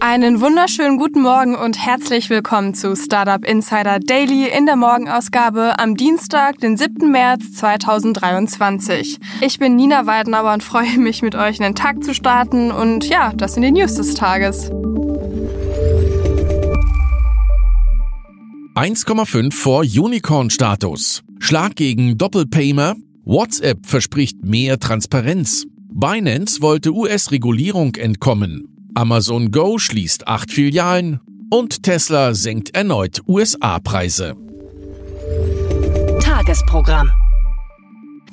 Einen wunderschönen guten Morgen und herzlich willkommen zu Startup Insider Daily in der Morgenausgabe am Dienstag, den 7. März 2023. Ich bin Nina Weidenauer und freue mich, mit euch in den Tag zu starten und ja, das sind die News des Tages. 1,5 vor Unicorn-Status. Schlag gegen Doppelpaymer. WhatsApp verspricht mehr Transparenz. Binance wollte US-Regulierung entkommen. Amazon Go schließt acht Filialen und Tesla senkt erneut USA-Preise. Tagesprogramm.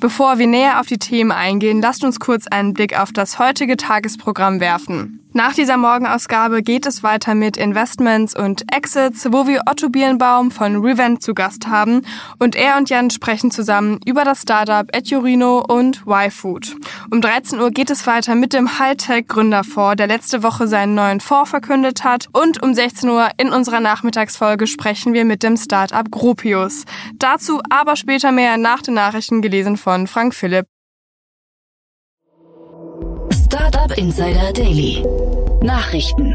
Bevor wir näher auf die Themen eingehen, lasst uns kurz einen Blick auf das heutige Tagesprogramm werfen. Nach dieser Morgenausgabe geht es weiter mit Investments und Exits, wo wir Otto Birnbaum von Revent zu Gast haben und er und Jan sprechen zusammen über das Startup Edurino und YFood. Um 13 Uhr geht es weiter mit dem Hightech Gründerfonds, der letzte Woche seinen neuen Fonds verkündet hat und um 16 Uhr in unserer Nachmittagsfolge sprechen wir mit dem Startup Gropius. Dazu aber später mehr nach den Nachrichten gelesen von Frank Philipp. Startup Insider Daily. Nachrichten.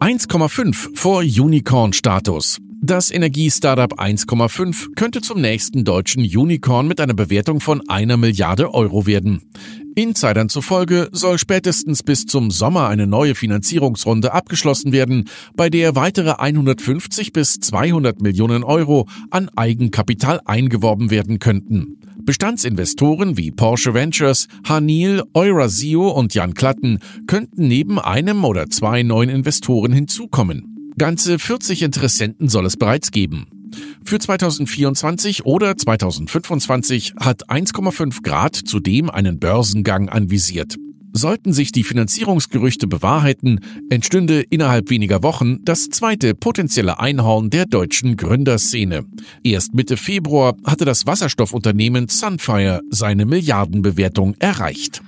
1,5 vor Unicorn-Status. Das Energiestartup 1,5 könnte zum nächsten deutschen Unicorn mit einer Bewertung von einer Milliarde Euro werden. Insidern zufolge soll spätestens bis zum Sommer eine neue Finanzierungsrunde abgeschlossen werden, bei der weitere 150 bis 200 Millionen Euro an Eigenkapital eingeworben werden könnten. Bestandsinvestoren wie Porsche Ventures, Hanil, Eurasio und Jan Klatten könnten neben einem oder zwei neuen Investoren hinzukommen. Ganze 40 Interessenten soll es bereits geben. Für 2024 oder 2025 hat 1,5 Grad zudem einen Börsengang anvisiert. Sollten sich die Finanzierungsgerüchte bewahrheiten, entstünde innerhalb weniger Wochen das zweite potenzielle Einhorn der deutschen Gründerszene. Erst Mitte Februar hatte das Wasserstoffunternehmen Sunfire seine Milliardenbewertung erreicht.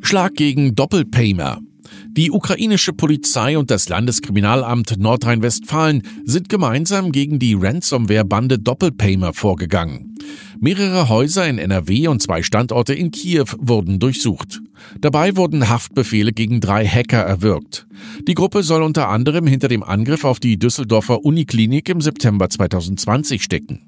Schlag gegen Doppelpaymer. Die ukrainische Polizei und das Landeskriminalamt Nordrhein-Westfalen sind gemeinsam gegen die Ransomware-Bande Doppelpaymer vorgegangen. Mehrere Häuser in NRW und zwei Standorte in Kiew wurden durchsucht. Dabei wurden Haftbefehle gegen drei Hacker erwirkt. Die Gruppe soll unter anderem hinter dem Angriff auf die Düsseldorfer Uniklinik im September 2020 stecken.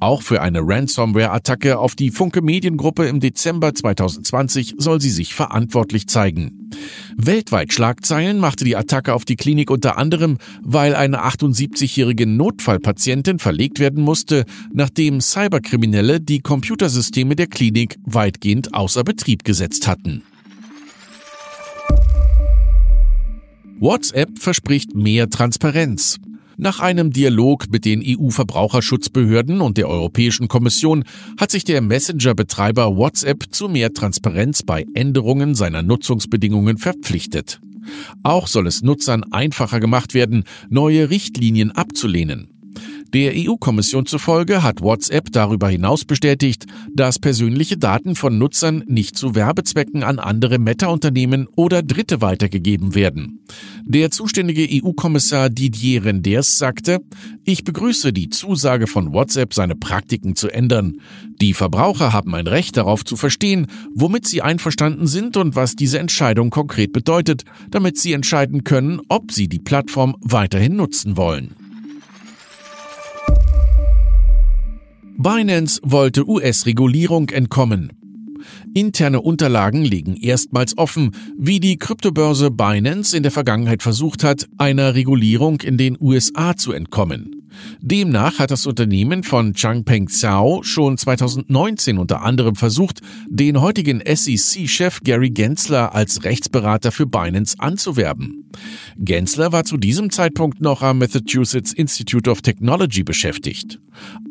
Auch für eine Ransomware-Attacke auf die Funke Mediengruppe im Dezember 2020 soll sie sich verantwortlich zeigen. Weltweit Schlagzeilen machte die Attacke auf die Klinik unter anderem, weil eine 78-jährige Notfallpatientin verlegt werden musste, nachdem Cyberkriminelle die Computersysteme der Klinik weitgehend außer Betrieb gesetzt hatten. WhatsApp verspricht mehr Transparenz. Nach einem Dialog mit den EU-Verbraucherschutzbehörden und der Europäischen Kommission hat sich der Messenger-Betreiber WhatsApp zu mehr Transparenz bei Änderungen seiner Nutzungsbedingungen verpflichtet. Auch soll es Nutzern einfacher gemacht werden, neue Richtlinien abzulehnen. Der EU-Kommission zufolge hat WhatsApp darüber hinaus bestätigt, dass persönliche Daten von Nutzern nicht zu Werbezwecken an andere Meta-Unternehmen oder Dritte weitergegeben werden. Der zuständige EU-Kommissar Didier Renders sagte, ich begrüße die Zusage von WhatsApp, seine Praktiken zu ändern. Die Verbraucher haben ein Recht darauf zu verstehen, womit sie einverstanden sind und was diese Entscheidung konkret bedeutet, damit sie entscheiden können, ob sie die Plattform weiterhin nutzen wollen. Binance wollte US-Regulierung entkommen. Interne Unterlagen legen erstmals offen, wie die Kryptobörse Binance in der Vergangenheit versucht hat, einer Regulierung in den USA zu entkommen. Demnach hat das Unternehmen von Changpeng Zhao schon 2019 unter anderem versucht, den heutigen SEC-Chef Gary Gensler als Rechtsberater für Binance anzuwerben. Gensler war zu diesem Zeitpunkt noch am Massachusetts Institute of Technology beschäftigt.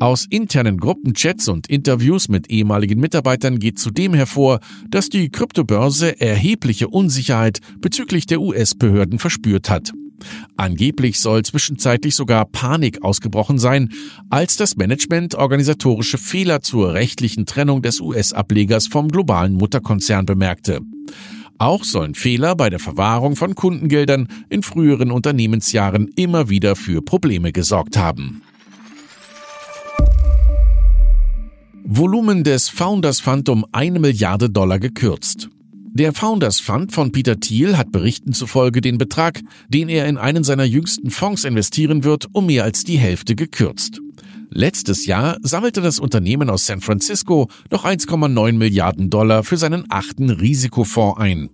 Aus internen Gruppenchats und Interviews mit ehemaligen Mitarbeitern geht zudem hervor, dass die Kryptobörse erhebliche Unsicherheit bezüglich der US-Behörden verspürt hat. Angeblich soll zwischenzeitlich sogar Panik ausgebrochen sein, als das Management organisatorische Fehler zur rechtlichen Trennung des US-Ablegers vom globalen Mutterkonzern bemerkte. Auch sollen Fehler bei der Verwahrung von Kundengeldern in früheren Unternehmensjahren immer wieder für Probleme gesorgt haben. Volumen des Founders Fund um eine Milliarde Dollar gekürzt. Der Founders Fund von Peter Thiel hat Berichten zufolge den Betrag, den er in einen seiner jüngsten Fonds investieren wird, um mehr als die Hälfte gekürzt. Letztes Jahr sammelte das Unternehmen aus San Francisco noch 1,9 Milliarden Dollar für seinen achten Risikofonds ein.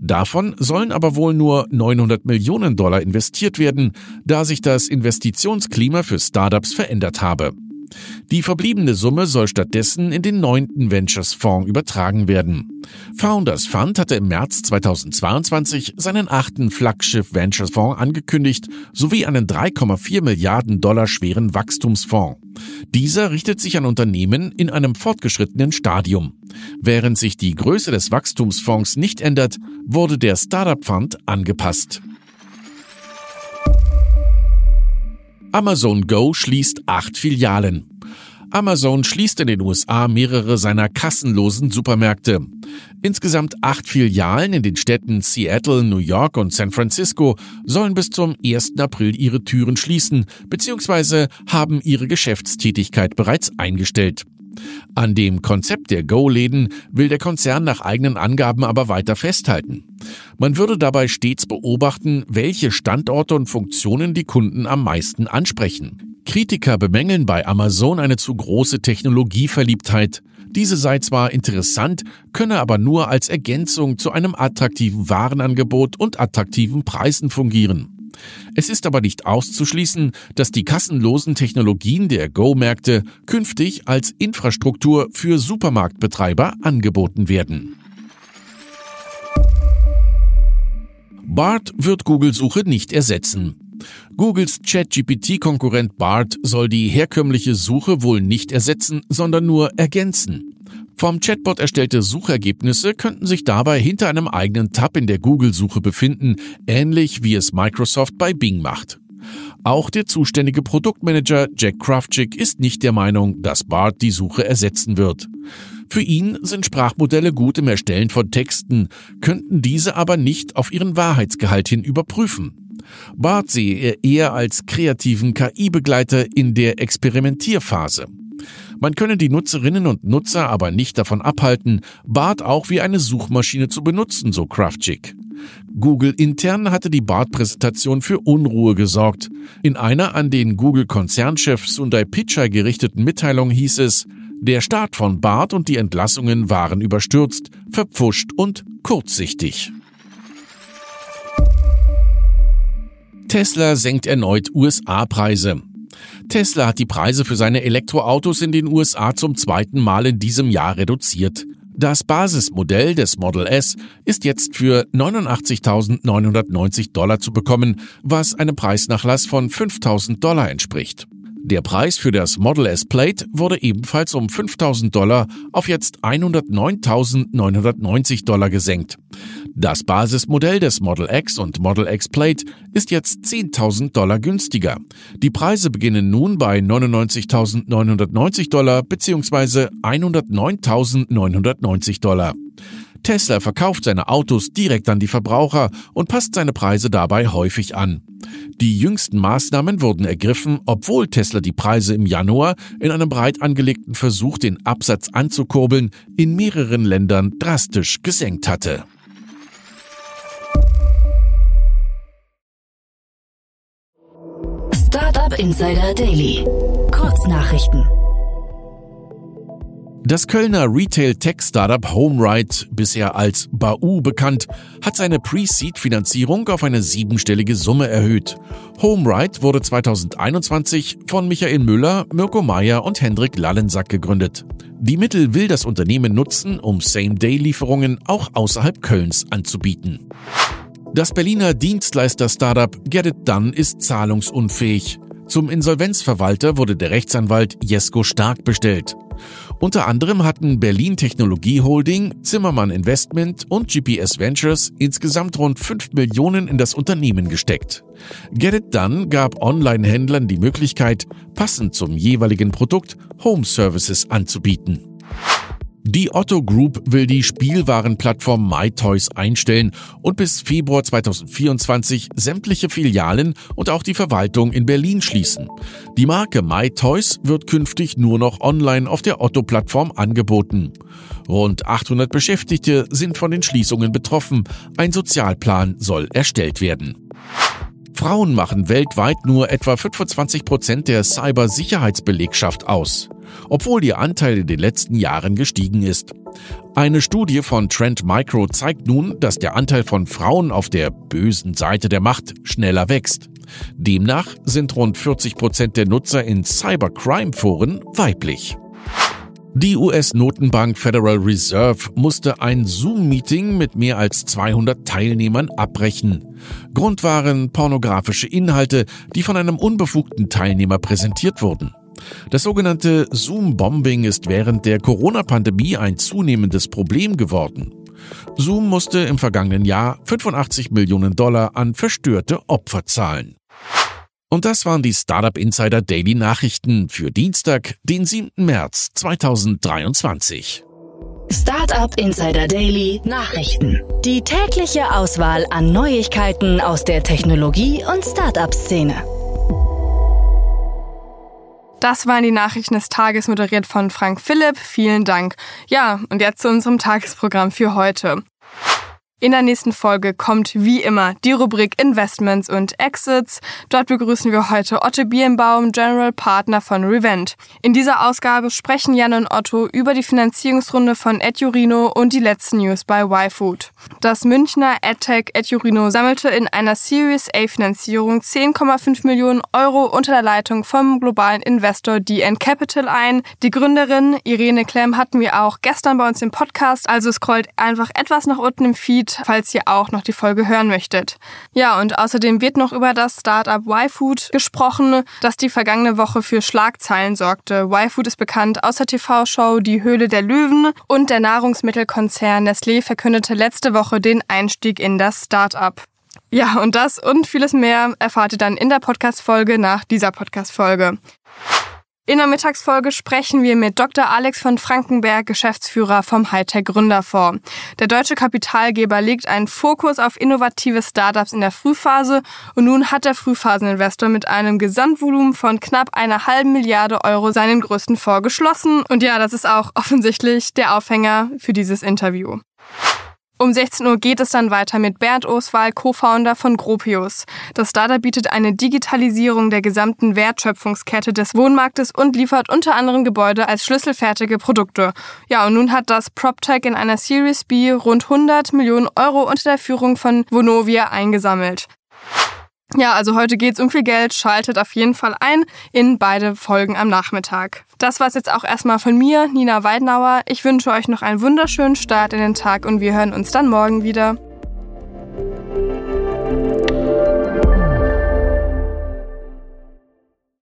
Davon sollen aber wohl nur 900 Millionen Dollar investiert werden, da sich das Investitionsklima für Startups verändert habe. Die verbliebene Summe soll stattdessen in den neunten Ventures Fonds übertragen werden. Founders Fund hatte im März 2022 seinen achten Flaggschiff Ventures Fonds angekündigt, sowie einen 3,4 Milliarden Dollar schweren Wachstumsfonds. Dieser richtet sich an Unternehmen in einem fortgeschrittenen Stadium. Während sich die Größe des Wachstumsfonds nicht ändert, wurde der Startup Fund angepasst. Amazon Go schließt acht Filialen. Amazon schließt in den USA mehrere seiner kassenlosen Supermärkte. Insgesamt acht Filialen in den Städten Seattle, New York und San Francisco sollen bis zum 1. April ihre Türen schließen bzw. haben ihre Geschäftstätigkeit bereits eingestellt. An dem Konzept der Go-Läden will der Konzern nach eigenen Angaben aber weiter festhalten. Man würde dabei stets beobachten, welche Standorte und Funktionen die Kunden am meisten ansprechen. Kritiker bemängeln bei Amazon eine zu große Technologieverliebtheit. Diese sei zwar interessant, könne aber nur als Ergänzung zu einem attraktiven Warenangebot und attraktiven Preisen fungieren. Es ist aber nicht auszuschließen, dass die kassenlosen Technologien der Go-Märkte künftig als Infrastruktur für Supermarktbetreiber angeboten werden. BART wird Google-Suche nicht ersetzen. Googles ChatGPT-Konkurrent BART soll die herkömmliche Suche wohl nicht ersetzen, sondern nur ergänzen. Vom Chatbot erstellte Suchergebnisse könnten sich dabei hinter einem eigenen Tab in der Google-Suche befinden, ähnlich wie es Microsoft bei Bing macht. Auch der zuständige Produktmanager Jack Kraftschick ist nicht der Meinung, dass BART die Suche ersetzen wird. Für ihn sind Sprachmodelle gut im Erstellen von Texten, könnten diese aber nicht auf ihren Wahrheitsgehalt hin überprüfen. BART sehe er eher als kreativen KI-Begleiter in der Experimentierphase. Man könne die Nutzerinnen und Nutzer aber nicht davon abhalten, BART auch wie eine Suchmaschine zu benutzen, so Kraftschick. Google intern hatte die BART-Präsentation für Unruhe gesorgt. In einer an den Google-Konzernchef Sundar Pichai gerichteten Mitteilung hieß es, der Start von BART und die Entlassungen waren überstürzt, verpfuscht und kurzsichtig. Tesla senkt erneut USA-Preise. Tesla hat die Preise für seine Elektroautos in den USA zum zweiten Mal in diesem Jahr reduziert. Das Basismodell des Model S ist jetzt für 89.990 Dollar zu bekommen, was einem Preisnachlass von 5.000 Dollar entspricht. Der Preis für das Model S Plate wurde ebenfalls um 5000 Dollar auf jetzt 109.990 Dollar gesenkt. Das Basismodell des Model X und Model X Plate ist jetzt 10.000 Dollar günstiger. Die Preise beginnen nun bei 99.990 Dollar bzw. 109.990 Dollar. Tesla verkauft seine Autos direkt an die Verbraucher und passt seine Preise dabei häufig an. Die jüngsten Maßnahmen wurden ergriffen, obwohl Tesla die Preise im Januar in einem breit angelegten Versuch, den Absatz anzukurbeln, in mehreren Ländern drastisch gesenkt hatte. Startup Insider Daily. Kurznachrichten. Das Kölner Retail-Tech-Startup HomeRide, bisher als Bau bekannt, hat seine Pre-Seed-Finanzierung auf eine siebenstellige Summe erhöht. HomeRide wurde 2021 von Michael Müller, Mirko Meyer und Hendrik Lallensack gegründet. Die Mittel will das Unternehmen nutzen, um Same-Day-Lieferungen auch außerhalb Kölns anzubieten. Das Berliner Dienstleister-Startup Get It Done ist zahlungsunfähig. Zum Insolvenzverwalter wurde der Rechtsanwalt Jesko Stark bestellt. Unter anderem hatten Berlin Technologie Holding, Zimmermann Investment und GPS Ventures insgesamt rund 5 Millionen in das Unternehmen gesteckt. Get It Done gab Online-Händlern die Möglichkeit, passend zum jeweiligen Produkt Home Services anzubieten. Die Otto Group will die Spielwarenplattform MyToys einstellen und bis Februar 2024 sämtliche Filialen und auch die Verwaltung in Berlin schließen. Die Marke MyToys wird künftig nur noch online auf der Otto-Plattform angeboten. Rund 800 Beschäftigte sind von den Schließungen betroffen. Ein Sozialplan soll erstellt werden. Frauen machen weltweit nur etwa 25 Prozent der Cybersicherheitsbelegschaft aus obwohl ihr Anteil in den letzten Jahren gestiegen ist. Eine Studie von Trend Micro zeigt nun, dass der Anteil von Frauen auf der bösen Seite der Macht schneller wächst. Demnach sind rund 40 Prozent der Nutzer in Cybercrime-Foren weiblich. Die US-Notenbank Federal Reserve musste ein Zoom-Meeting mit mehr als 200 Teilnehmern abbrechen. Grund waren pornografische Inhalte, die von einem unbefugten Teilnehmer präsentiert wurden. Das sogenannte Zoom-Bombing ist während der Corona-Pandemie ein zunehmendes Problem geworden. Zoom musste im vergangenen Jahr 85 Millionen Dollar an verstörte Opfer zahlen. Und das waren die Startup Insider Daily Nachrichten für Dienstag, den 7. März 2023. Startup Insider Daily Nachrichten. Die tägliche Auswahl an Neuigkeiten aus der Technologie- und Startup-Szene. Das waren die Nachrichten des Tages, moderiert von Frank Philipp. Vielen Dank. Ja, und jetzt zu unserem Tagesprogramm für heute. In der nächsten Folge kommt wie immer die Rubrik Investments und Exits. Dort begrüßen wir heute Otto Birnbaum, General Partner von Revent. In dieser Ausgabe sprechen Jan und Otto über die Finanzierungsrunde von Edurino und die letzten News bei YFood. Das Münchner EdTech Edurino sammelte in einer Series A Finanzierung 10,5 Millionen Euro unter der Leitung vom globalen Investor DN Capital ein. Die Gründerin Irene Klemm hatten wir auch gestern bei uns im Podcast, also scrollt einfach etwas nach unten im Feed falls ihr auch noch die Folge hören möchtet. Ja, und außerdem wird noch über das Startup YFood gesprochen, das die vergangene Woche für Schlagzeilen sorgte. YFood ist bekannt aus der TV-Show Die Höhle der Löwen und der Nahrungsmittelkonzern Nestlé verkündete letzte Woche den Einstieg in das Startup. Ja, und das und vieles mehr erfahrt ihr dann in der Podcast-Folge nach dieser Podcast-Folge. In der Mittagsfolge sprechen wir mit Dr. Alex von Frankenberg, Geschäftsführer vom Hightech Gründerfonds. Der deutsche Kapitalgeber legt einen Fokus auf innovative Startups in der Frühphase und nun hat der Frühphaseninvestor mit einem Gesamtvolumen von knapp einer halben Milliarde Euro seinen größten Fonds geschlossen. Und ja, das ist auch offensichtlich der Aufhänger für dieses Interview. Um 16 Uhr geht es dann weiter mit Bernd Oswald, Co-Founder von Gropius. Das Startup bietet eine Digitalisierung der gesamten Wertschöpfungskette des Wohnmarktes und liefert unter anderem Gebäude als schlüsselfertige Produkte. Ja, und nun hat das PropTech in einer Series B rund 100 Millionen Euro unter der Führung von Vonovia eingesammelt. Ja, also heute geht's um viel Geld. Schaltet auf jeden Fall ein in beide Folgen am Nachmittag. Das war's jetzt auch erstmal von mir, Nina Weidenauer. Ich wünsche euch noch einen wunderschönen Start in den Tag und wir hören uns dann morgen wieder.